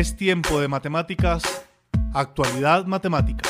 Es tiempo de matemáticas, actualidad matemática.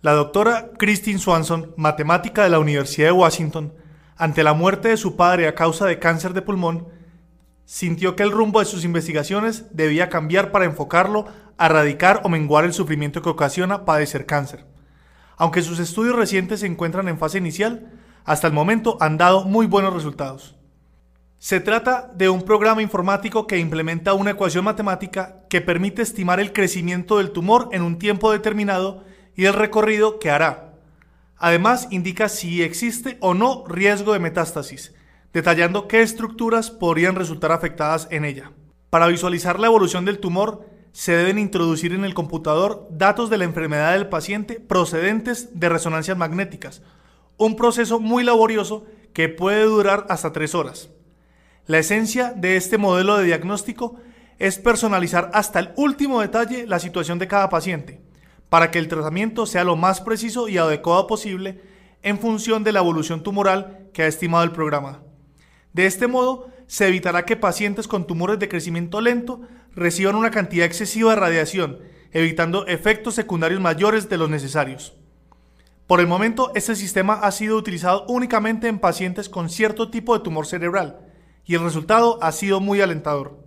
La doctora Christine Swanson, matemática de la Universidad de Washington, ante la muerte de su padre a causa de cáncer de pulmón, sintió que el rumbo de sus investigaciones debía cambiar para enfocarlo a erradicar o menguar el sufrimiento que ocasiona padecer cáncer. Aunque sus estudios recientes se encuentran en fase inicial, hasta el momento han dado muy buenos resultados. Se trata de un programa informático que implementa una ecuación matemática que permite estimar el crecimiento del tumor en un tiempo determinado y el recorrido que hará. Además, indica si existe o no riesgo de metástasis, detallando qué estructuras podrían resultar afectadas en ella. Para visualizar la evolución del tumor, se deben introducir en el computador datos de la enfermedad del paciente procedentes de resonancias magnéticas, un proceso muy laborioso que puede durar hasta tres horas. La esencia de este modelo de diagnóstico es personalizar hasta el último detalle la situación de cada paciente, para que el tratamiento sea lo más preciso y adecuado posible en función de la evolución tumoral que ha estimado el programa. De este modo, se evitará que pacientes con tumores de crecimiento lento reciban una cantidad excesiva de radiación, evitando efectos secundarios mayores de los necesarios. Por el momento, este sistema ha sido utilizado únicamente en pacientes con cierto tipo de tumor cerebral, y el resultado ha sido muy alentador.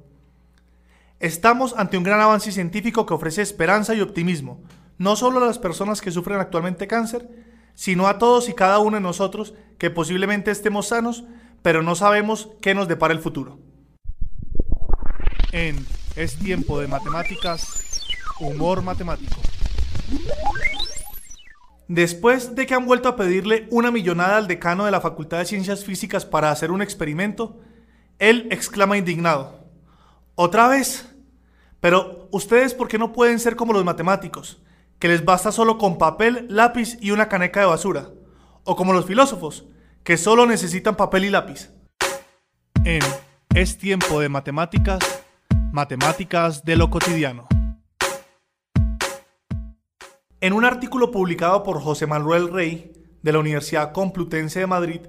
Estamos ante un gran avance científico que ofrece esperanza y optimismo, no solo a las personas que sufren actualmente cáncer, sino a todos y cada uno de nosotros que posiblemente estemos sanos, pero no sabemos qué nos depara el futuro. En Es tiempo de matemáticas, humor matemático. Después de que han vuelto a pedirle una millonada al decano de la Facultad de Ciencias Físicas para hacer un experimento, él exclama indignado, ¿otra vez? Pero ustedes, ¿por qué no pueden ser como los matemáticos, que les basta solo con papel, lápiz y una caneca de basura? O como los filósofos, que solo necesitan papel y lápiz. En Es tiempo de matemáticas, matemáticas de lo cotidiano. En un artículo publicado por José Manuel Rey, de la Universidad Complutense de Madrid,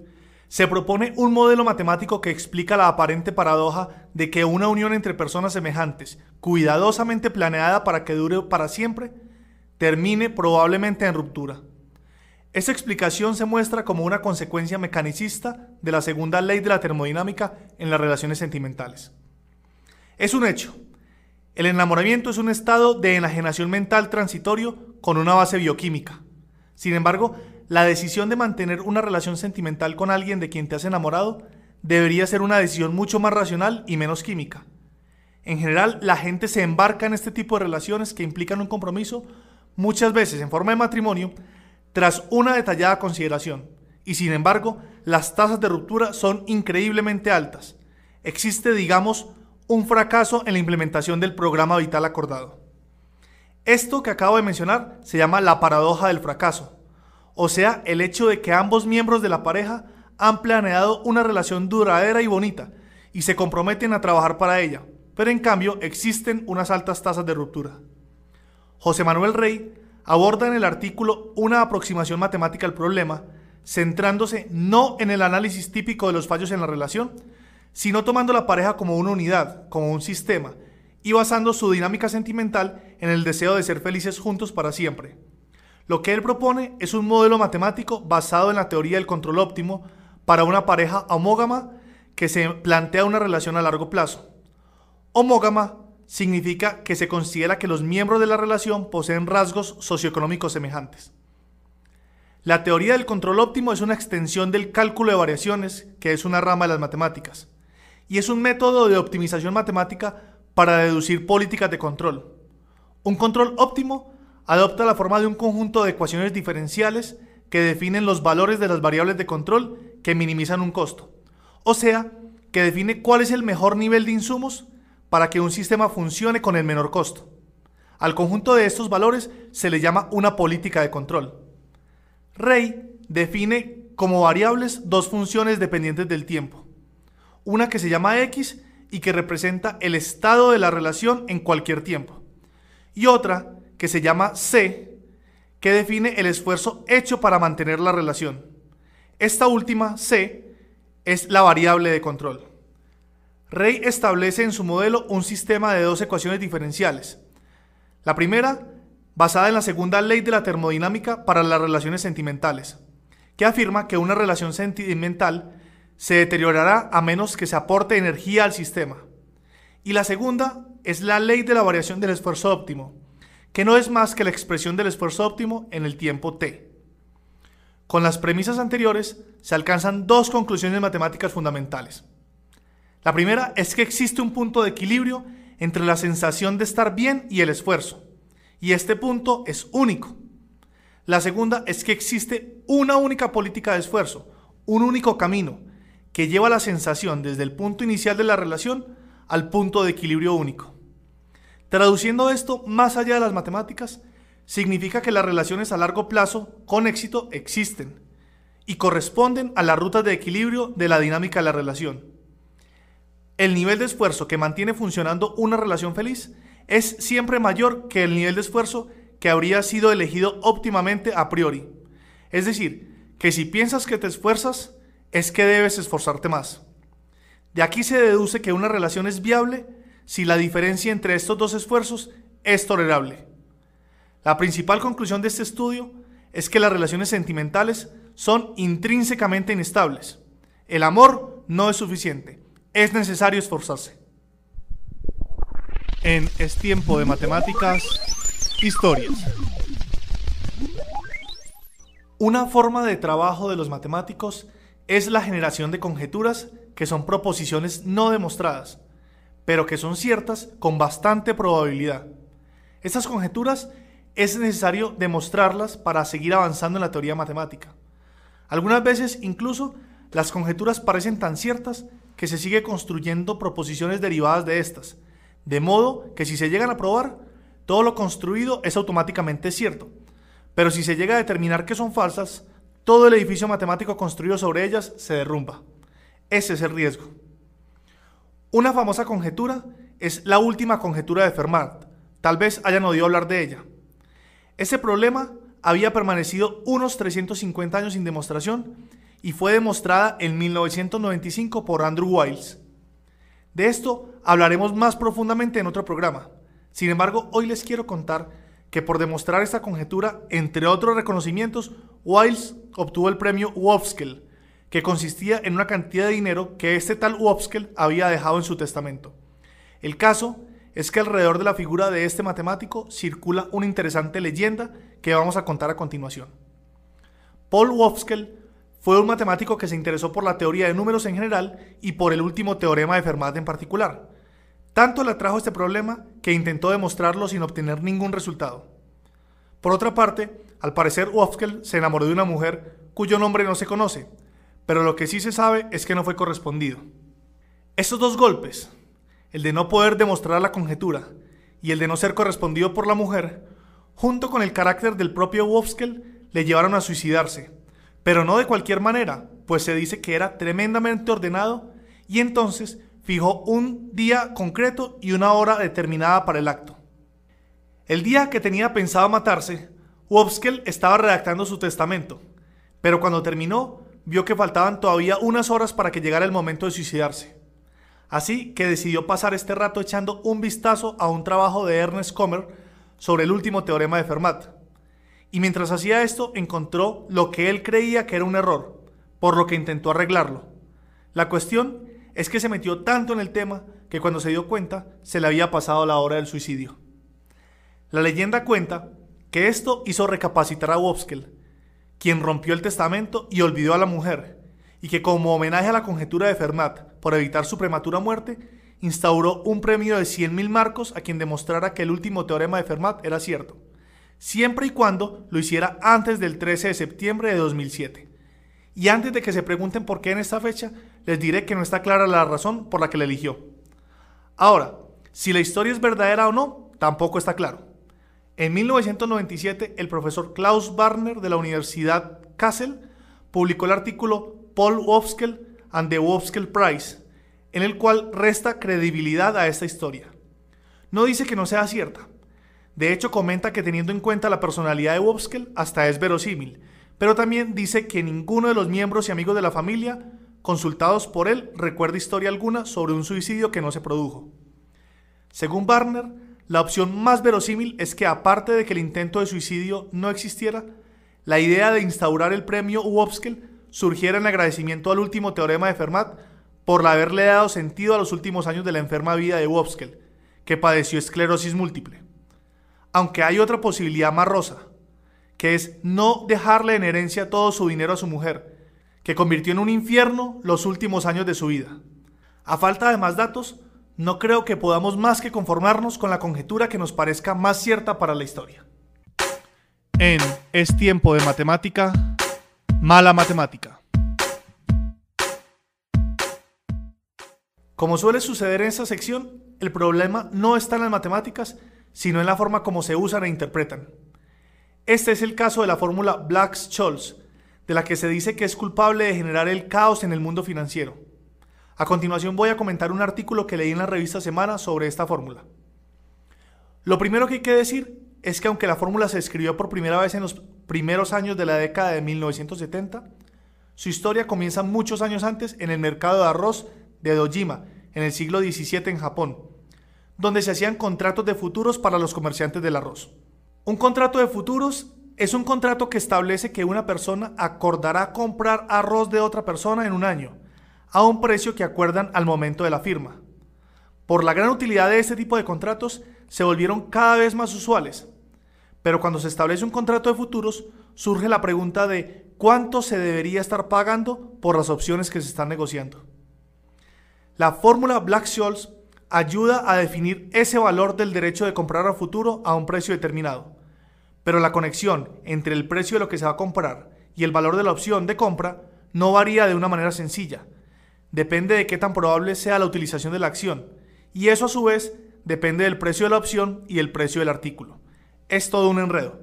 se propone un modelo matemático que explica la aparente paradoja de que una unión entre personas semejantes, cuidadosamente planeada para que dure para siempre, termine probablemente en ruptura. Esta explicación se muestra como una consecuencia mecanicista de la segunda ley de la termodinámica en las relaciones sentimentales. Es un hecho. El enamoramiento es un estado de enajenación mental transitorio con una base bioquímica. Sin embargo, la decisión de mantener una relación sentimental con alguien de quien te has enamorado debería ser una decisión mucho más racional y menos química. En general, la gente se embarca en este tipo de relaciones que implican un compromiso, muchas veces en forma de matrimonio, tras una detallada consideración, y sin embargo, las tasas de ruptura son increíblemente altas. Existe, digamos, un fracaso en la implementación del programa vital acordado. Esto que acabo de mencionar se llama la paradoja del fracaso o sea, el hecho de que ambos miembros de la pareja han planeado una relación duradera y bonita y se comprometen a trabajar para ella, pero en cambio existen unas altas tasas de ruptura. José Manuel Rey aborda en el artículo una aproximación matemática al problema, centrándose no en el análisis típico de los fallos en la relación, sino tomando la pareja como una unidad, como un sistema, y basando su dinámica sentimental en el deseo de ser felices juntos para siempre. Lo que él propone es un modelo matemático basado en la teoría del control óptimo para una pareja homógama que se plantea una relación a largo plazo. Homógama significa que se considera que los miembros de la relación poseen rasgos socioeconómicos semejantes. La teoría del control óptimo es una extensión del cálculo de variaciones, que es una rama de las matemáticas, y es un método de optimización matemática para deducir políticas de control. Un control óptimo adopta la forma de un conjunto de ecuaciones diferenciales que definen los valores de las variables de control que minimizan un costo. O sea, que define cuál es el mejor nivel de insumos para que un sistema funcione con el menor costo. Al conjunto de estos valores se le llama una política de control. Rey define como variables dos funciones dependientes del tiempo. Una que se llama X y que representa el estado de la relación en cualquier tiempo. Y otra que se llama C, que define el esfuerzo hecho para mantener la relación. Esta última, C, es la variable de control. Rey establece en su modelo un sistema de dos ecuaciones diferenciales. La primera, basada en la segunda ley de la termodinámica para las relaciones sentimentales, que afirma que una relación sentimental se deteriorará a menos que se aporte energía al sistema. Y la segunda es la ley de la variación del esfuerzo óptimo, que no es más que la expresión del esfuerzo óptimo en el tiempo t. Con las premisas anteriores se alcanzan dos conclusiones matemáticas fundamentales. La primera es que existe un punto de equilibrio entre la sensación de estar bien y el esfuerzo, y este punto es único. La segunda es que existe una única política de esfuerzo, un único camino, que lleva la sensación desde el punto inicial de la relación al punto de equilibrio único. Traduciendo esto más allá de las matemáticas, significa que las relaciones a largo plazo con éxito existen y corresponden a las rutas de equilibrio de la dinámica de la relación. El nivel de esfuerzo que mantiene funcionando una relación feliz es siempre mayor que el nivel de esfuerzo que habría sido elegido óptimamente a priori. Es decir, que si piensas que te esfuerzas, es que debes esforzarte más. De aquí se deduce que una relación es viable si la diferencia entre estos dos esfuerzos es tolerable. La principal conclusión de este estudio es que las relaciones sentimentales son intrínsecamente inestables. El amor no es suficiente, es necesario esforzarse. En Es tiempo de matemáticas, historias. Una forma de trabajo de los matemáticos es la generación de conjeturas que son proposiciones no demostradas, pero que son ciertas con bastante probabilidad. Estas conjeturas es necesario demostrarlas para seguir avanzando en la teoría matemática. Algunas veces incluso las conjeturas parecen tan ciertas que se sigue construyendo proposiciones derivadas de estas, de modo que si se llegan a probar, todo lo construido es automáticamente cierto. Pero si se llega a determinar que son falsas, todo el edificio matemático construido sobre ellas se derrumba. Ese es el riesgo. Una famosa conjetura es la última conjetura de Fermat. Tal vez hayan oído hablar de ella. Ese problema había permanecido unos 350 años sin demostración y fue demostrada en 1995 por Andrew Wiles. De esto hablaremos más profundamente en otro programa. Sin embargo, hoy les quiero contar que por demostrar esta conjetura, entre otros reconocimientos, Wiles obtuvo el premio Wopskel, que consistía en una cantidad de dinero que este tal Wopskel había dejado en su testamento. El caso es que alrededor de la figura de este matemático circula una interesante leyenda que vamos a contar a continuación. Paul Wopskel fue un matemático que se interesó por la teoría de números en general y por el último teorema de Fermat en particular. Tanto le atrajo este problema que intentó demostrarlo sin obtener ningún resultado. Por otra parte, al parecer Wofskel se enamoró de una mujer cuyo nombre no se conoce, pero lo que sí se sabe es que no fue correspondido. Estos dos golpes, el de no poder demostrar la conjetura y el de no ser correspondido por la mujer, junto con el carácter del propio Wofskel, le llevaron a suicidarse, pero no de cualquier manera, pues se dice que era tremendamente ordenado y entonces fijó un día concreto y una hora determinada para el acto. El día que tenía pensado matarse, Wobskel estaba redactando su testamento, pero cuando terminó, vio que faltaban todavía unas horas para que llegara el momento de suicidarse. Así que decidió pasar este rato echando un vistazo a un trabajo de Ernest Comer sobre el último teorema de Fermat. Y mientras hacía esto, encontró lo que él creía que era un error, por lo que intentó arreglarlo. La cuestión es que se metió tanto en el tema que cuando se dio cuenta se le había pasado la hora del suicidio. La leyenda cuenta que esto hizo recapacitar a Wopskel, quien rompió el testamento y olvidó a la mujer, y que como homenaje a la conjetura de Fermat por evitar su prematura muerte, instauró un premio de 100.000 marcos a quien demostrara que el último teorema de Fermat era cierto, siempre y cuando lo hiciera antes del 13 de septiembre de 2007. Y antes de que se pregunten por qué en esta fecha, les diré que no está clara la razón por la que la eligió. Ahora, si la historia es verdadera o no, tampoco está claro. En 1997, el profesor Klaus Barner de la Universidad Kassel publicó el artículo Paul Wofskel and the Wofskel Prize, en el cual resta credibilidad a esta historia. No dice que no sea cierta. De hecho, comenta que teniendo en cuenta la personalidad de Wofskel, hasta es verosímil, pero también dice que ninguno de los miembros y amigos de la familia, consultados por él, recuerda historia alguna sobre un suicidio que no se produjo. Según Barner, la opción más verosímil es que aparte de que el intento de suicidio no existiera, la idea de instaurar el premio Wopskel surgiera en agradecimiento al último teorema de Fermat por haberle dado sentido a los últimos años de la enferma vida de Wopskel, que padeció esclerosis múltiple. Aunque hay otra posibilidad más rosa, que es no dejarle en herencia todo su dinero a su mujer, que convirtió en un infierno los últimos años de su vida. A falta de más datos, no creo que podamos más que conformarnos con la conjetura que nos parezca más cierta para la historia. En Es tiempo de matemática, mala matemática. Como suele suceder en esta sección, el problema no está en las matemáticas, sino en la forma como se usan e interpretan. Este es el caso de la fórmula Black-Scholes, de la que se dice que es culpable de generar el caos en el mundo financiero. A continuación voy a comentar un artículo que leí en la revista Semana sobre esta fórmula. Lo primero que hay que decir es que aunque la fórmula se escribió por primera vez en los primeros años de la década de 1970, su historia comienza muchos años antes en el mercado de arroz de Dojima, en el siglo XVII en Japón, donde se hacían contratos de futuros para los comerciantes del arroz. Un contrato de futuros es un contrato que establece que una persona acordará comprar arroz de otra persona en un año, a un precio que acuerdan al momento de la firma. Por la gran utilidad de este tipo de contratos, se volvieron cada vez más usuales. Pero cuando se establece un contrato de futuros, surge la pregunta de cuánto se debería estar pagando por las opciones que se están negociando. La fórmula Black-Scholes ayuda a definir ese valor del derecho de comprar a futuro a un precio determinado. Pero la conexión entre el precio de lo que se va a comprar y el valor de la opción de compra no varía de una manera sencilla, depende de qué tan probable sea la utilización de la acción, y eso a su vez depende del precio de la opción y el precio del artículo. Es todo un enredo.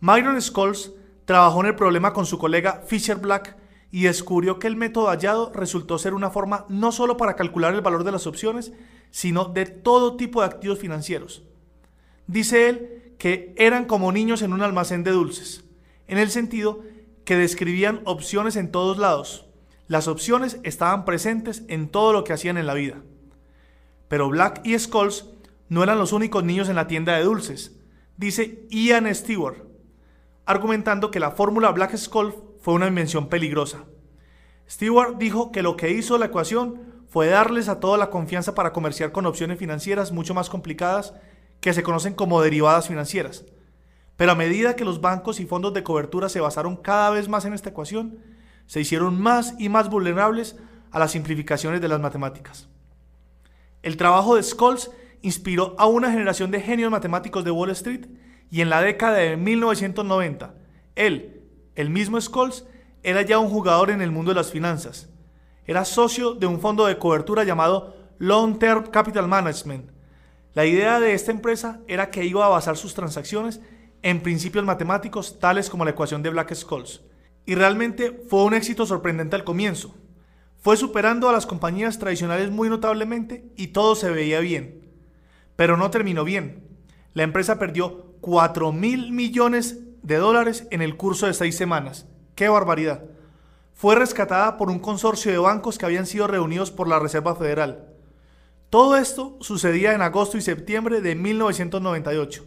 Myron Scholes trabajó en el problema con su colega Fisher Black y descubrió que el método hallado resultó ser una forma no solo para calcular el valor de las opciones, sino de todo tipo de activos financieros. Dice él que eran como niños en un almacén de dulces, en el sentido que describían opciones en todos lados, las opciones estaban presentes en todo lo que hacían en la vida. Pero Black y Scholes no eran los únicos niños en la tienda de dulces, dice Ian Stewart, argumentando que la fórmula Black-Scholes fue una invención peligrosa. Stewart dijo que lo que hizo la ecuación fue darles a toda la confianza para comerciar con opciones financieras mucho más complicadas que se conocen como derivadas financieras. Pero a medida que los bancos y fondos de cobertura se basaron cada vez más en esta ecuación, se hicieron más y más vulnerables a las simplificaciones de las matemáticas. El trabajo de Scholes inspiró a una generación de genios matemáticos de Wall Street y en la década de 1990, él, el mismo Scholes, era ya un jugador en el mundo de las finanzas. Era socio de un fondo de cobertura llamado Long Term Capital Management. La idea de esta empresa era que iba a basar sus transacciones en principios matemáticos tales como la ecuación de Black-Scholes y realmente fue un éxito sorprendente al comienzo. Fue superando a las compañías tradicionales muy notablemente y todo se veía bien. Pero no terminó bien. La empresa perdió 4 mil millones de dólares en el curso de seis semanas. ¡Qué barbaridad! Fue rescatada por un consorcio de bancos que habían sido reunidos por la Reserva Federal. Todo esto sucedía en agosto y septiembre de 1998,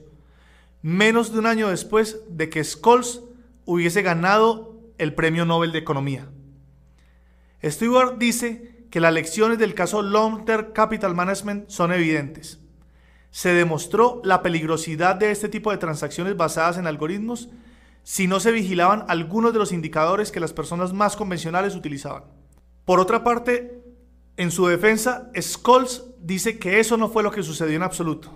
menos de un año después de que Scholes hubiese ganado el Premio Nobel de Economía. Stewart dice que las lecciones del caso Long Term Capital Management son evidentes. Se demostró la peligrosidad de este tipo de transacciones basadas en algoritmos si no se vigilaban algunos de los indicadores que las personas más convencionales utilizaban. Por otra parte, En su defensa, Scholes dice que eso no fue lo que sucedió en absoluto.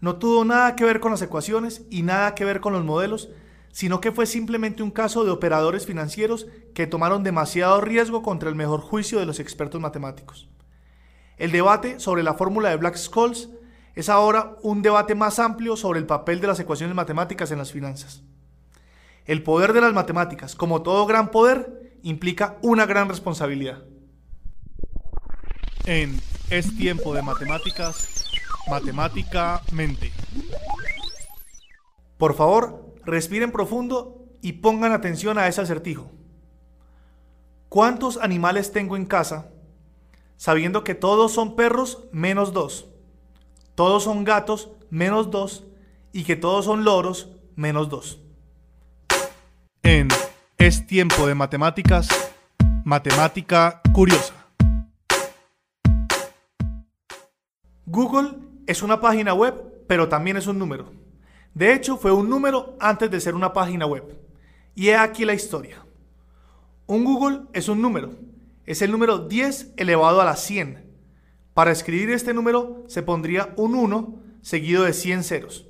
No tuvo nada que ver con las ecuaciones y nada que ver con los modelos, sino que fue simplemente un caso de operadores financieros que tomaron demasiado riesgo contra el mejor juicio de los expertos matemáticos. El debate sobre la fórmula de Black-Scholes es ahora un debate más amplio sobre el papel de las ecuaciones matemáticas en las finanzas. El poder de las matemáticas, como todo gran poder, implica una gran responsabilidad. En Es tiempo de matemáticas, matemáticamente. Por favor, respiren profundo y pongan atención a ese acertijo. ¿Cuántos animales tengo en casa? Sabiendo que todos son perros menos dos, todos son gatos menos dos y que todos son loros menos dos. En Es tiempo de matemáticas, matemática curiosa. Google es una página web, pero también es un número. De hecho, fue un número antes de ser una página web. Y he aquí la historia. Un Google es un número. Es el número 10 elevado a la 100. Para escribir este número se pondría un 1 seguido de 100 ceros.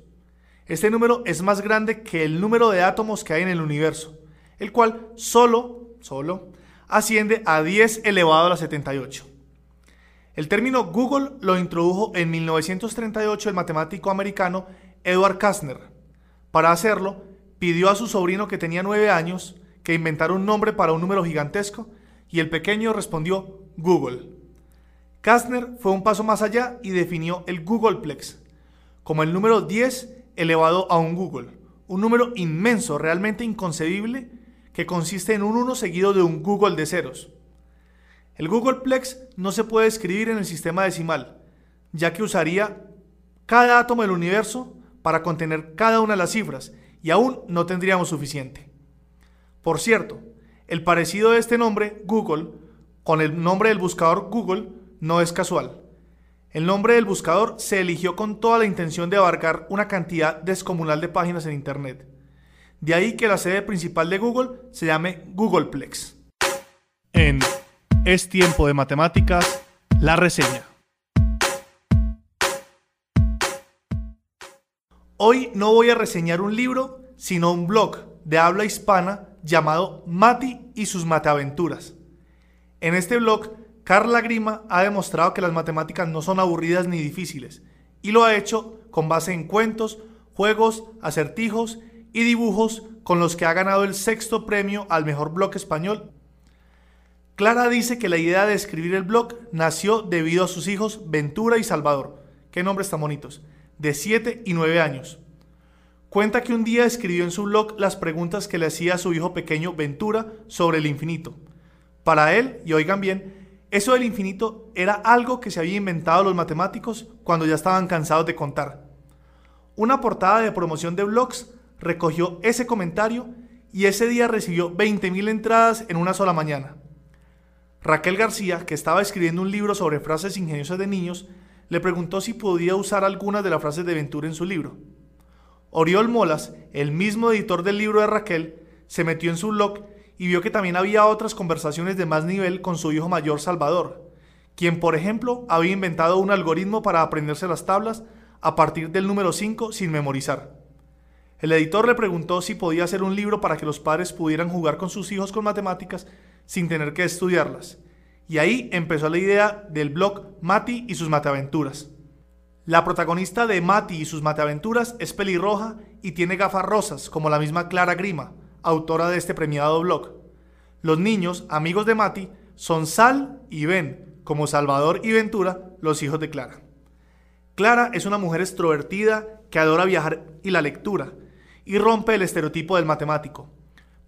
Este número es más grande que el número de átomos que hay en el universo, el cual solo, solo, asciende a 10 elevado a la 78. El término Google lo introdujo en 1938 el matemático americano Edward Kastner. Para hacerlo, pidió a su sobrino que tenía 9 años que inventara un nombre para un número gigantesco y el pequeño respondió Google. Kastner fue un paso más allá y definió el Googleplex como el número 10 elevado a un Google, un número inmenso, realmente inconcebible, que consiste en un 1 seguido de un Google de ceros. El Googleplex no se puede escribir en el sistema decimal, ya que usaría cada átomo del universo para contener cada una de las cifras y aún no tendríamos suficiente. Por cierto, el parecido de este nombre, Google, con el nombre del buscador Google, no es casual. El nombre del buscador se eligió con toda la intención de abarcar una cantidad descomunal de páginas en Internet. De ahí que la sede principal de Google se llame Googleplex. En es tiempo de matemáticas, la reseña. Hoy no voy a reseñar un libro, sino un blog de habla hispana llamado Mati y sus mateaventuras. En este blog, Carla Grima ha demostrado que las matemáticas no son aburridas ni difíciles, y lo ha hecho con base en cuentos, juegos, acertijos y dibujos con los que ha ganado el sexto premio al mejor blog español. Clara dice que la idea de escribir el blog nació debido a sus hijos Ventura y Salvador, qué nombres tan bonitos, de 7 y 9 años. Cuenta que un día escribió en su blog las preguntas que le hacía a su hijo pequeño Ventura sobre el infinito. Para él, y oigan bien, eso del infinito era algo que se había inventado los matemáticos cuando ya estaban cansados de contar. Una portada de promoción de blogs recogió ese comentario y ese día recibió 20.000 entradas en una sola mañana. Raquel García, que estaba escribiendo un libro sobre frases ingeniosas de niños, le preguntó si podía usar algunas de las frases de Ventura en su libro. Oriol Molas, el mismo editor del libro de Raquel, se metió en su blog y vio que también había otras conversaciones de más nivel con su hijo mayor Salvador, quien por ejemplo había inventado un algoritmo para aprenderse las tablas a partir del número 5 sin memorizar. El editor le preguntó si podía hacer un libro para que los padres pudieran jugar con sus hijos con matemáticas sin tener que estudiarlas. Y ahí empezó la idea del blog Mati y sus mateaventuras. La protagonista de Mati y sus mateaventuras es pelirroja y tiene gafas rosas, como la misma Clara Grima, autora de este premiado blog. Los niños, amigos de Mati, son Sal y Ben, como Salvador y Ventura, los hijos de Clara. Clara es una mujer extrovertida que adora viajar y la lectura, y rompe el estereotipo del matemático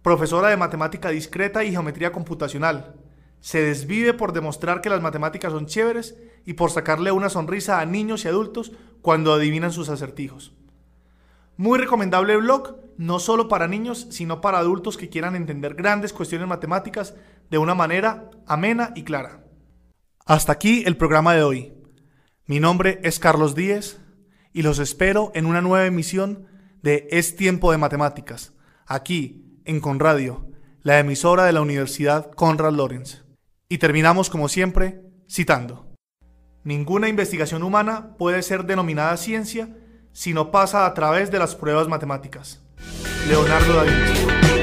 profesora de matemática discreta y geometría computacional. Se desvive por demostrar que las matemáticas son chéveres y por sacarle una sonrisa a niños y adultos cuando adivinan sus acertijos. Muy recomendable blog, no solo para niños, sino para adultos que quieran entender grandes cuestiones matemáticas de una manera amena y clara. Hasta aquí el programa de hoy. Mi nombre es Carlos Díez y los espero en una nueva emisión de Es Tiempo de Matemáticas, aquí en Conradio, la emisora de la Universidad Conrad Lorenz. Y terminamos como siempre citando, Ninguna investigación humana puede ser denominada ciencia si no pasa a través de las pruebas matemáticas. Leonardo da Vinci.